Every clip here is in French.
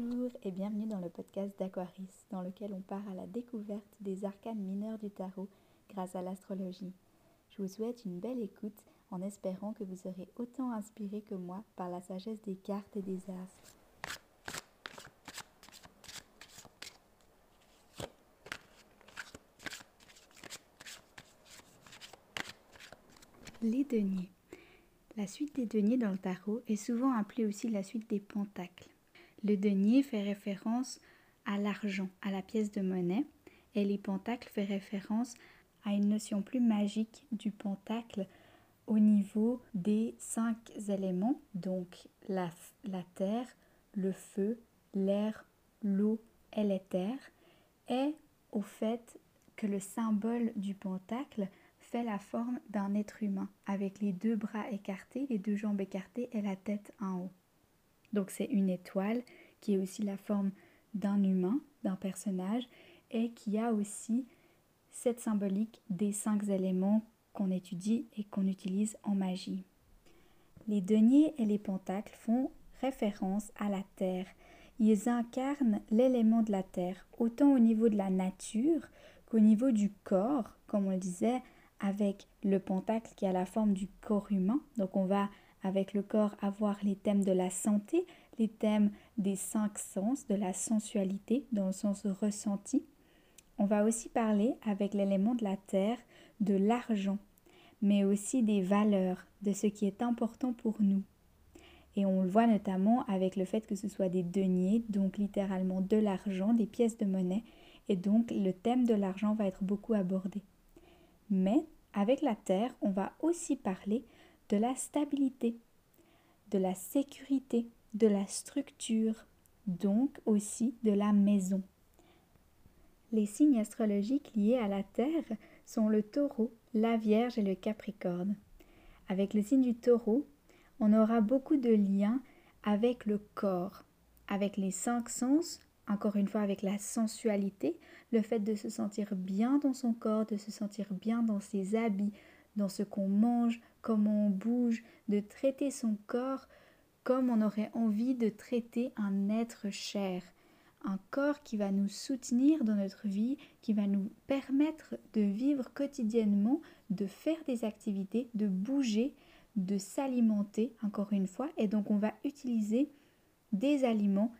Bonjour et bienvenue dans le podcast d'Aquaris, dans lequel on part à la découverte des arcanes mineurs du tarot grâce à l'astrologie. Je vous souhaite une belle écoute en espérant que vous serez autant inspiré que moi par la sagesse des cartes et des astres. Les deniers. La suite des deniers dans le tarot est souvent appelée aussi la suite des pentacles. Le denier fait référence à l'argent, à la pièce de monnaie, et les pentacles fait référence à une notion plus magique du pentacle au niveau des cinq éléments, donc la, la terre, le feu, l'air, l'eau et l'éther, et au fait que le symbole du pentacle fait la forme d'un être humain, avec les deux bras écartés, les deux jambes écartées et la tête en haut. Donc c'est une étoile qui est aussi la forme d'un humain, d'un personnage, et qui a aussi cette symbolique des cinq éléments qu'on étudie et qu'on utilise en magie. Les deniers et les pentacles font référence à la terre. Ils incarnent l'élément de la terre, autant au niveau de la nature qu'au niveau du corps, comme on le disait, avec le pentacle qui a la forme du corps humain. Donc on va avec le corps avoir les thèmes de la santé, les thèmes des cinq sens, de la sensualité dans le sens ressenti. On va aussi parler avec l'élément de la terre de l'argent, mais aussi des valeurs, de ce qui est important pour nous. Et on le voit notamment avec le fait que ce soit des deniers, donc littéralement de l'argent, des pièces de monnaie, et donc le thème de l'argent va être beaucoup abordé. Mais avec la terre, on va aussi parler de la stabilité, de la sécurité, de la structure, donc aussi de la maison. Les signes astrologiques liés à la Terre sont le taureau, la Vierge et le Capricorne. Avec le signe du taureau, on aura beaucoup de liens avec le corps, avec les cinq sens, encore une fois avec la sensualité, le fait de se sentir bien dans son corps, de se sentir bien dans ses habits, dans ce qu'on mange, comment on bouge, de traiter son corps comme on aurait envie de traiter un être cher, un corps qui va nous soutenir dans notre vie, qui va nous permettre de vivre quotidiennement, de faire des activités, de bouger, de s'alimenter, encore une fois, et donc on va utiliser des aliments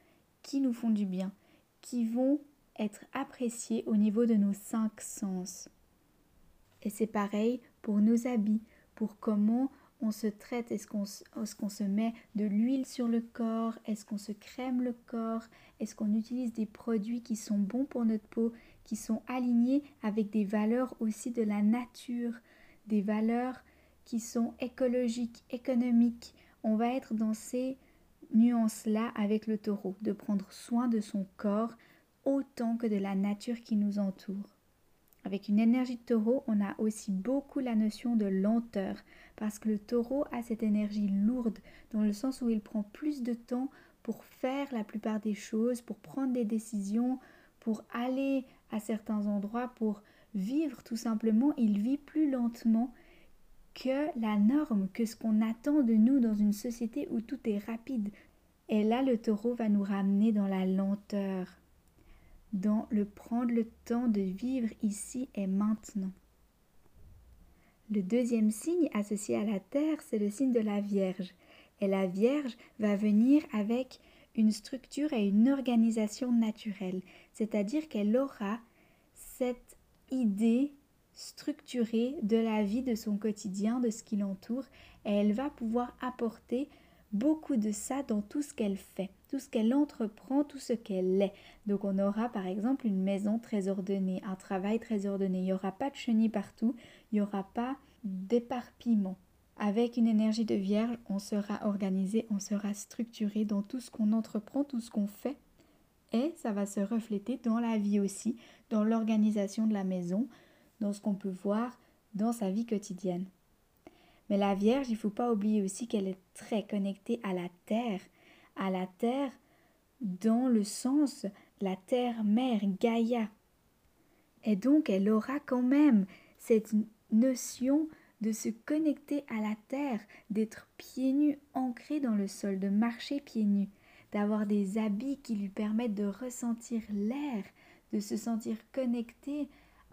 qui nous font du bien, qui vont être appréciés au niveau de nos cinq sens. Et c'est pareil pour nos habits, pour comment on se traite, est-ce qu'on se met de l'huile sur le corps, est-ce qu'on se crème le corps, est-ce qu'on utilise des produits qui sont bons pour notre peau, qui sont alignés avec des valeurs aussi de la nature, des valeurs qui sont écologiques, économiques? On va être dans ces nuances-là avec le taureau, de prendre soin de son corps autant que de la nature qui nous entoure. Avec une énergie de taureau, on a aussi beaucoup la notion de lenteur, parce que le taureau a cette énergie lourde, dans le sens où il prend plus de temps pour faire la plupart des choses, pour prendre des décisions, pour aller à certains endroits, pour vivre tout simplement. Il vit plus lentement que la norme, que ce qu'on attend de nous dans une société où tout est rapide. Et là, le taureau va nous ramener dans la lenteur dans le prendre le temps de vivre ici et maintenant. Le deuxième signe associé à la Terre, c'est le signe de la Vierge. Et la Vierge va venir avec une structure et une organisation naturelle, c'est-à-dire qu'elle aura cette idée structurée de la vie, de son quotidien, de ce qui l'entoure, et elle va pouvoir apporter beaucoup de ça dans tout ce qu'elle fait, tout ce qu'elle entreprend, tout ce qu'elle est. Donc on aura par exemple une maison très ordonnée, un travail très ordonné. Il n'y aura pas de chenilles partout, il n'y aura pas d'éparpillement. Avec une énergie de vierge, on sera organisé, on sera structuré dans tout ce qu'on entreprend, tout ce qu'on fait. Et ça va se refléter dans la vie aussi, dans l'organisation de la maison, dans ce qu'on peut voir dans sa vie quotidienne. Mais la Vierge, il ne faut pas oublier aussi qu'elle est très connectée à la terre, à la terre dans le sens la terre-mère, Gaïa. Et donc elle aura quand même cette notion de se connecter à la terre, d'être pieds nus ancrés dans le sol, de marcher pieds nus. d'avoir des habits qui lui permettent de ressentir l'air, de se sentir connectée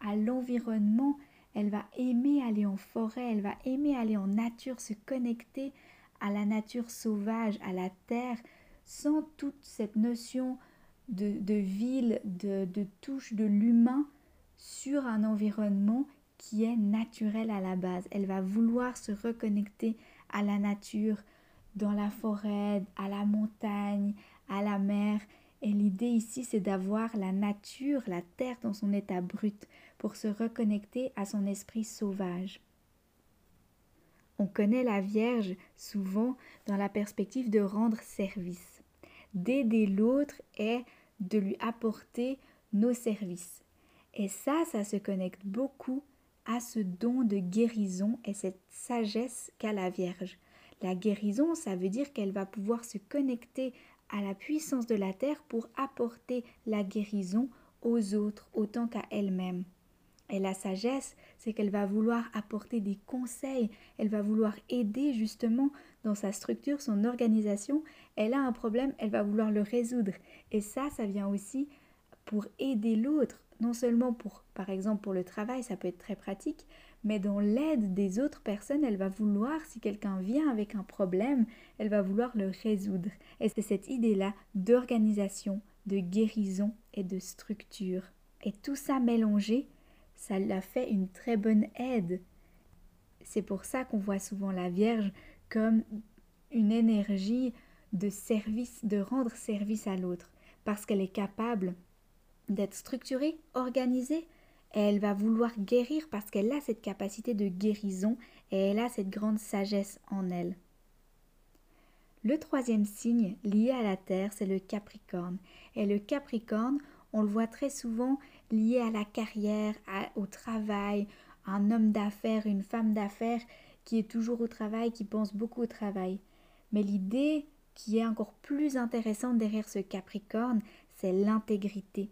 à l'environnement. Elle va aimer aller en forêt, elle va aimer aller en nature, se connecter à la nature sauvage, à la terre, sans toute cette notion de, ville, de, touche de l'humain sur un environnement qui est naturel à la base. Elle va vouloir se reconnecter à la nature, dans la forêt, à la montagne, à la mer. Et l'idée ici, c'est d'avoir la nature, la terre dans son état brut, pour se reconnecter à son esprit sauvage. On connaît la Vierge souvent dans la perspective de rendre service. D'aider l'autre est de lui apporter nos services. Et ça, ça se connecte beaucoup à ce don de guérison et cette sagesse qu'a la Vierge. La guérison, ça veut dire qu'elle va pouvoir se connecter à la puissance de la terre pour apporter la guérison aux autres autant qu'à elle-même. Et la sagesse, c'est qu'elle va vouloir apporter des conseils, elle va vouloir aider justement dans sa structure, son organisation. Elle a un problème, elle va vouloir le résoudre. Et ça, ça vient aussi pour aider l'autre, non seulement pour, par exemple, pour le travail, ça peut être très pratique, mais dans l'aide des autres personnes, elle va vouloir, si quelqu'un vient avec un problème, elle va vouloir le résoudre. Et c'est cette idée-là d'organisation, de guérison et de structure. Et tout ça mélangé, ça l'a fait une très bonne aide. C'est pour ça qu'on voit souvent la Vierge comme une énergie de service, de rendre service à l'autre, parce qu'elle est capable d'être structurée, organisée, et elle va vouloir guérir parce qu'elle a cette capacité de guérison et elle a cette grande sagesse en elle. Le troisième signe lié à la Terre, c'est le Capricorne. Et le Capricorne, on le voit très souvent lié à la carrière, au travail, un homme d'affaires, une femme d'affaires qui est toujours au travail, qui pense beaucoup au travail. Mais l'idée qui est encore plus intéressante derrière ce Capricorne, c'est l'intégrité.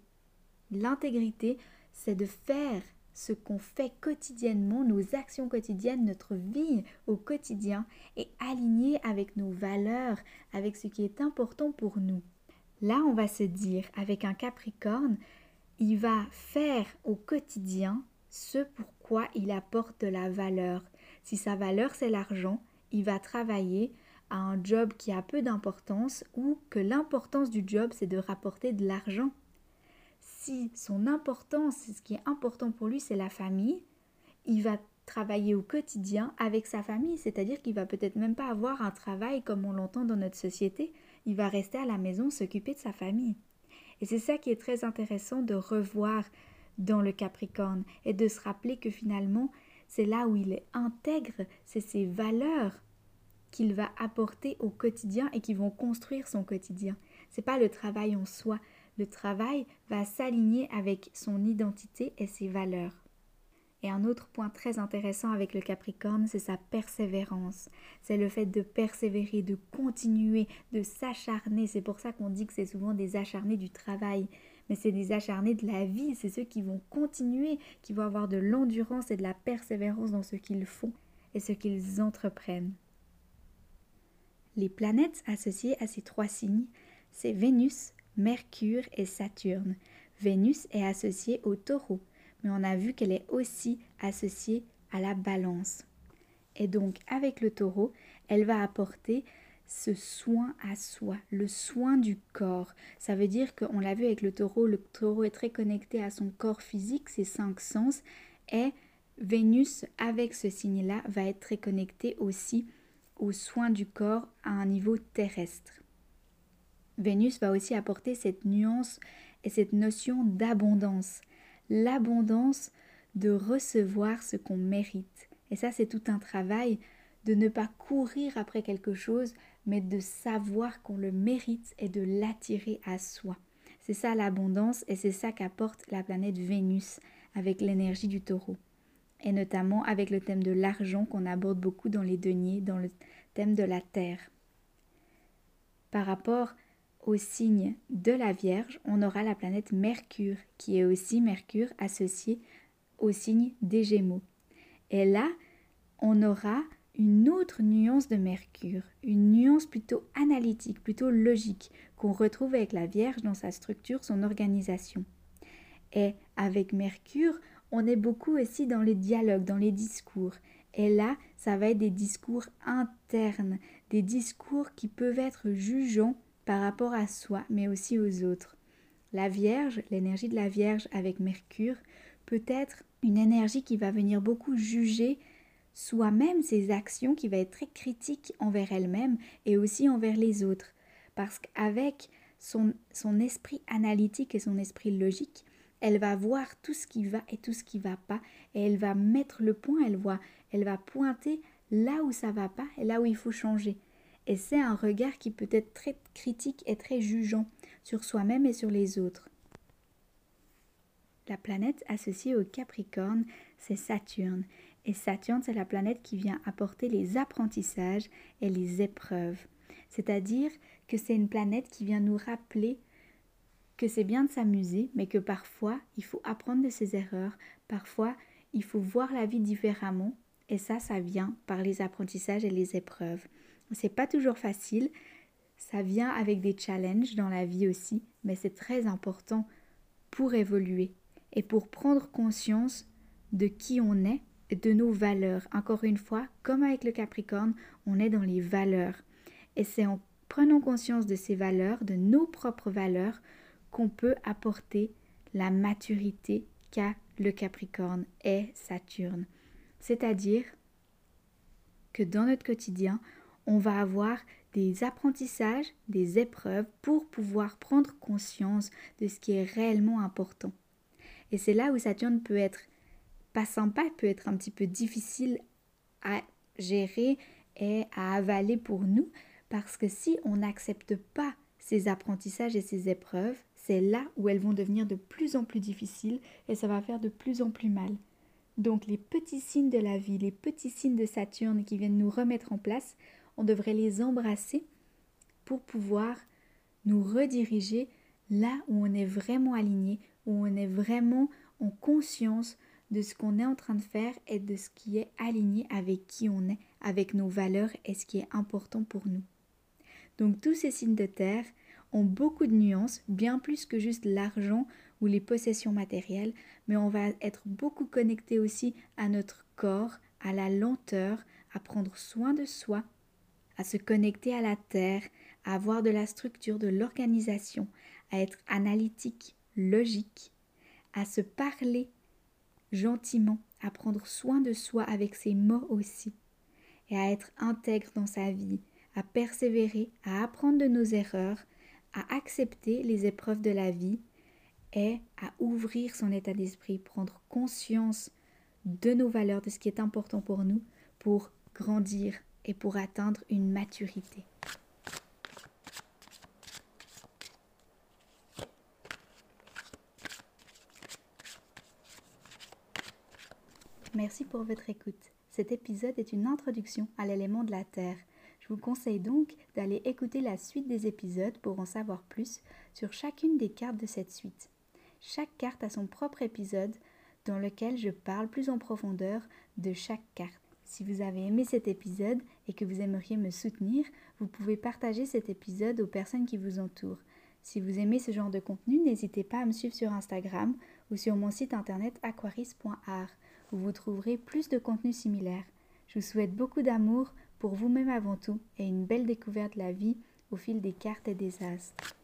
L'intégrité, c'est de faire ce qu'on fait quotidiennement, nos actions quotidiennes, notre vie au quotidien est alignée avec nos valeurs, avec ce qui est important pour nous. Là, on va se dire, avec un Capricorne, il va faire au quotidien ce pourquoi il apporte de la valeur. Si sa valeur c'est l'argent, il va travailler à un job qui a peu d'importance ou que l'importance du job c'est de rapporter de l'argent si son importance, ce qui est important pour lui, c'est la famille, il va travailler au quotidien avec sa famille, c'est-à-dire qu'il va peut-être même pas avoir un travail comme on l'entend dans notre société, il va rester à la maison s'occuper de sa famille. Et c'est ça qui est très intéressant de revoir dans le Capricorne et de se rappeler que finalement, c'est là où il est intègre, c'est ses valeurs qu'il va apporter au quotidien et qui vont construire son quotidien. C'est pas le travail en soi, le travail va s'aligner avec son identité et ses valeurs. Et un autre point très intéressant avec le Capricorne, c'est sa persévérance. C'est le fait de persévérer, de continuer, de s'acharner. C'est pour ça qu'on dit que c'est souvent des acharnés du travail. Mais c'est des acharnés de la vie. C'est ceux qui vont continuer, qui vont avoir de l'endurance et de la persévérance dans ce qu'ils font et ce qu'ils entreprennent. Les planètes associées à ces trois signes, c'est Vénus, Mercure et Saturne. Vénus est associée au taureau, mais on a vu qu'elle est aussi associée à la balance. Et donc avec le taureau, elle va apporter ce soin à soi, le soin du corps. Ça veut dire qu'on l'a vu avec le taureau, le taureau est très connecté à son corps physique, ses cinq sens, et Vénus, avec ce signe-là, va être très connecté aussi aux soins du corps à un niveau terrestre. Vénus va aussi apporter cette nuance et cette notion d'abondance. L'abondance de recevoir ce qu'on mérite. Et ça, c'est tout un travail de ne pas courir après quelque chose, mais de savoir qu'on le mérite et de l'attirer à soi. C'est ça l'abondance et c'est ça qu'apporte la planète Vénus avec l'énergie du taureau. Et notamment avec le thème de l'argent qu'on aborde beaucoup dans les deniers, dans le thème de la terre. Par rapport au signe de la Vierge, on aura la planète Mercure, qui est aussi Mercure associé au signe des Gémeaux. Et là, on aura une autre nuance de Mercure, une nuance plutôt analytique, plutôt logique, qu'on retrouve avec la Vierge dans sa structure, son organisation. Et avec Mercure, on est beaucoup aussi dans les dialogues, dans les discours. Et là, ça va être des discours internes, des discours qui peuvent être jugeants par rapport à soi, mais aussi aux autres. La Vierge, l'énergie de la Vierge avec Mercure, peut être une énergie qui va venir beaucoup juger soi-même ses actions, qui va être très critique envers elle-même et aussi envers les autres. Parce qu'avec son, esprit analytique et son esprit logique, elle va voir tout ce qui va et tout ce qui va pas, et elle va mettre le point, elle voit, elle va pointer là où ça va pas et là où il faut changer. Et c'est un regard qui peut être très critique et très jugeant sur soi-même et sur les autres. La planète associée au Capricorne, c'est Saturne. Et Saturne, c'est la planète qui vient apporter les apprentissages et les épreuves. C'est-à-dire que c'est une planète qui vient nous rappeler que c'est bien de s'amuser, mais que parfois il faut apprendre de ses erreurs, parfois il faut voir la vie différemment, et ça, ça vient par les apprentissages et les épreuves. C'est pas toujours facile, ça vient avec des challenges dans la vie aussi, mais c'est très important pour évoluer et pour prendre conscience de qui on est de nos valeurs. Encore une fois, comme avec le Capricorne, on est dans les valeurs. Et c'est en prenant conscience de ces valeurs, de nos propres valeurs, qu'on peut apporter la maturité qu'a le Capricorne et Saturne. C'est-à-dire que dans notre quotidien, on va avoir des apprentissages, des épreuves pour pouvoir prendre conscience de ce qui est réellement important. Et c'est là où Saturne peut être pas sympa, peut être un petit peu difficile à gérer et à avaler pour nous, parce que si on n'accepte pas ces apprentissages et ces épreuves, c'est là où elles vont devenir de plus en plus difficiles et ça va faire de plus en plus mal. Donc les petits signes de la vie, les petits signes de Saturne qui viennent nous remettre en place, on devrait les embrasser pour pouvoir nous rediriger là où on est vraiment aligné, où on est vraiment en conscience de ce qu'on est en train de faire et de ce qui est aligné avec qui on est, avec nos valeurs et ce qui est important pour nous. Donc tous ces signes de terre, ont beaucoup de nuances, bien plus que juste l'argent ou les possessions matérielles, mais on va être beaucoup connecté aussi à notre corps, à la lenteur, à prendre soin de soi, à se connecter à la terre, à avoir de la structure, de l'organisation, à être analytique, logique, à se parler gentiment, à prendre soin de soi avec ses mots aussi, et à être intègre dans sa vie, à persévérer, à apprendre de nos erreurs, à accepter les épreuves de la vie et à ouvrir son état d'esprit, prendre conscience de nos valeurs, de ce qui est important pour nous, pour grandir et pour atteindre une maturité. Merci pour votre écoute. Cet épisode est une introduction à l'élément de la Terre je vous conseille donc d'aller écouter la suite des épisodes pour en savoir plus sur chacune des cartes de cette suite. Chaque carte a son propre épisode dans lequel je parle plus en profondeur de chaque carte. Si vous avez aimé cet épisode et que vous aimeriez me soutenir, vous pouvez partager cet épisode aux personnes qui vous entourent. Si vous aimez ce genre de contenu, n'hésitez pas à me suivre sur Instagram ou sur mon site internet aquaris.art où vous trouverez plus de contenu similaire. Je vous souhaite beaucoup d'amour, pour vous-même avant tout et une belle découverte de la vie au fil des cartes et des astres.